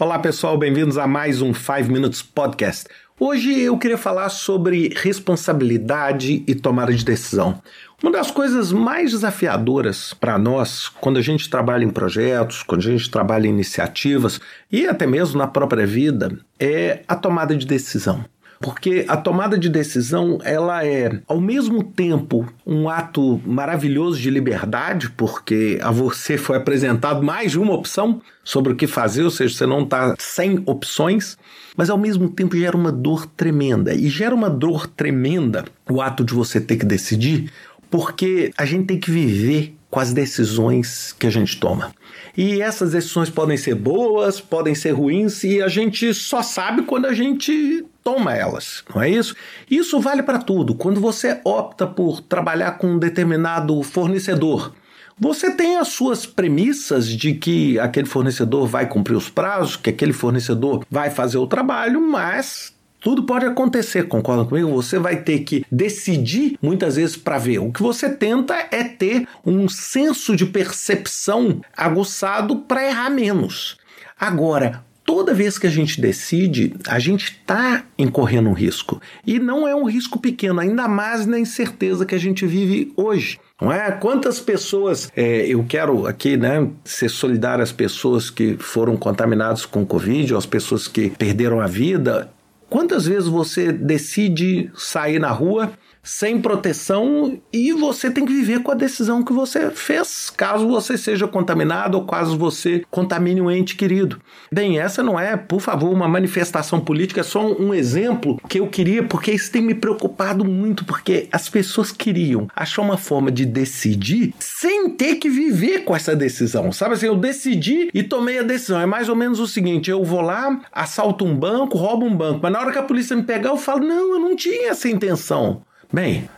Olá pessoal, bem-vindos a mais um 5 Minutes Podcast. Hoje eu queria falar sobre responsabilidade e tomada de decisão. Uma das coisas mais desafiadoras para nós, quando a gente trabalha em projetos, quando a gente trabalha em iniciativas e até mesmo na própria vida, é a tomada de decisão. Porque a tomada de decisão, ela é ao mesmo tempo um ato maravilhoso de liberdade, porque a você foi apresentado mais de uma opção sobre o que fazer, ou seja, você não está sem opções, mas ao mesmo tempo gera uma dor tremenda. E gera uma dor tremenda o ato de você ter que decidir, porque a gente tem que viver com as decisões que a gente toma. E essas decisões podem ser boas, podem ser ruins, e a gente só sabe quando a gente toma elas, não é isso? Isso vale para tudo. Quando você opta por trabalhar com um determinado fornecedor, você tem as suas premissas de que aquele fornecedor vai cumprir os prazos, que aquele fornecedor vai fazer o trabalho, mas tudo pode acontecer, concorda comigo? Você vai ter que decidir muitas vezes para ver. O que você tenta é ter um senso de percepção aguçado para errar menos. Agora, toda vez que a gente decide, a gente está incorrendo um risco. E não é um risco pequeno, ainda mais na incerteza que a gente vive hoje. Não é? Quantas pessoas, é, eu quero aqui né, ser solidário às pessoas que foram contaminadas com Covid, ou às pessoas que perderam a vida. Quantas vezes você decide sair na rua sem proteção e você tem que viver com a decisão que você fez, caso você seja contaminado ou caso você contamine um ente querido. Bem, essa não é, por favor, uma manifestação política, é só um exemplo que eu queria, porque isso tem me preocupado muito, porque as pessoas queriam achar uma forma de decidir sem ter que viver com essa decisão. Sabe assim, eu decidi e tomei a decisão. É mais ou menos o seguinte: eu vou lá, assalto um banco, roubo um banco, mas na hora que a polícia me pegar, eu falo, não, eu não tinha essa intenção. Bem,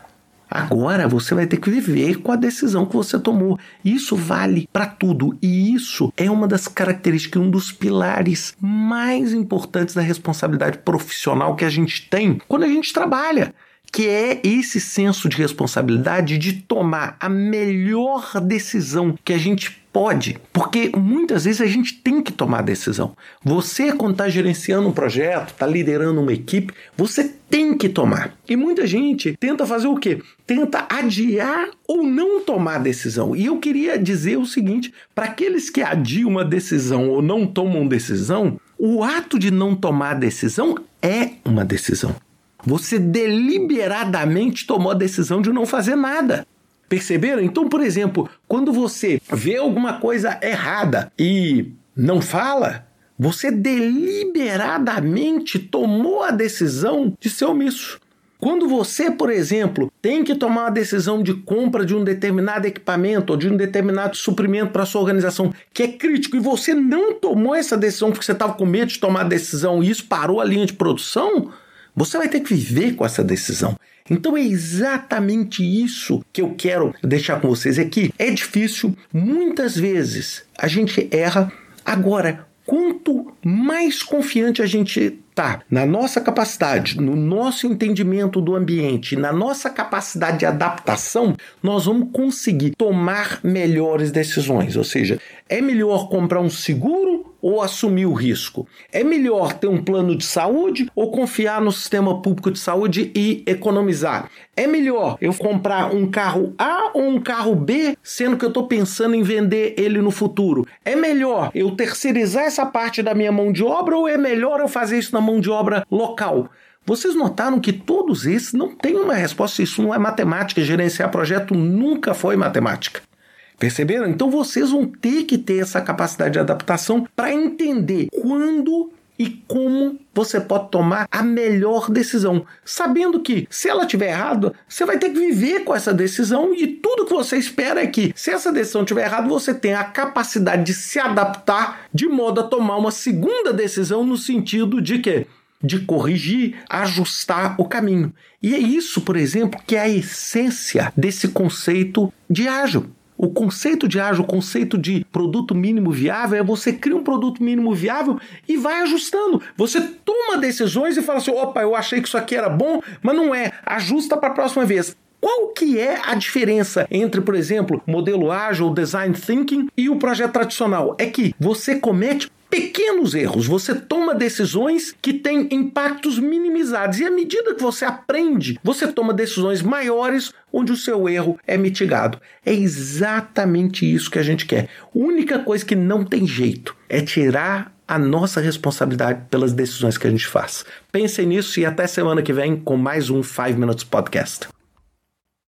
Agora você vai ter que viver com a decisão que você tomou. Isso vale para tudo e isso é uma das características, um dos pilares mais importantes da responsabilidade profissional que a gente tem quando a gente trabalha que é esse senso de responsabilidade de tomar a melhor decisão que a gente pode, porque muitas vezes a gente tem que tomar decisão. Você, quando está gerenciando um projeto, está liderando uma equipe, você tem que tomar. E muita gente tenta fazer o quê? Tenta adiar ou não tomar decisão. E eu queria dizer o seguinte: para aqueles que adiam uma decisão ou não tomam decisão, o ato de não tomar decisão é uma decisão. Você deliberadamente tomou a decisão de não fazer nada. Perceberam? Então, por exemplo, quando você vê alguma coisa errada e não fala, você deliberadamente tomou a decisão de ser omisso. Quando você, por exemplo, tem que tomar uma decisão de compra de um determinado equipamento ou de um determinado suprimento para sua organização que é crítico e você não tomou essa decisão porque você estava com medo de tomar a decisão e isso parou a linha de produção, você vai ter que viver com essa decisão. Então é exatamente isso que eu quero deixar com vocês aqui. É difícil, muitas vezes a gente erra. Agora, quanto mais confiante a gente tá na nossa capacidade, no nosso entendimento do ambiente, na nossa capacidade de adaptação, nós vamos conseguir tomar melhores decisões. Ou seja, é melhor comprar um seguro ou assumir o risco? É melhor ter um plano de saúde ou confiar no sistema público de saúde e economizar? É melhor eu comprar um carro A ou um carro B, sendo que eu estou pensando em vender ele no futuro? É melhor eu terceirizar essa parte da minha mão de obra ou é melhor eu fazer isso na mão de obra local? Vocês notaram que todos esses não têm uma resposta, isso não é matemática, gerenciar projeto nunca foi matemática. Perceberam? Então vocês vão ter que ter essa capacidade de adaptação para entender quando e como você pode tomar a melhor decisão, sabendo que se ela estiver errada, você vai ter que viver com essa decisão e tudo que você espera é que, se essa decisão estiver errada, você tenha a capacidade de se adaptar de modo a tomar uma segunda decisão no sentido de que de corrigir, ajustar o caminho. E é isso, por exemplo, que é a essência desse conceito de ágil. O conceito de ágil, o conceito de produto mínimo viável é você cria um produto mínimo viável e vai ajustando. Você toma decisões e fala assim: opa, eu achei que isso aqui era bom, mas não é. Ajusta para a próxima vez. Qual que é a diferença entre, por exemplo, modelo ágil, design thinking e o projeto tradicional? É que você comete pequenos erros, você toma decisões que têm impactos minimizados. E à medida que você aprende, você toma decisões maiores onde o seu erro é mitigado. É exatamente isso que a gente quer. A única coisa que não tem jeito é tirar a nossa responsabilidade pelas decisões que a gente faz. Pensem nisso e até semana que vem com mais um 5 Minutes Podcast.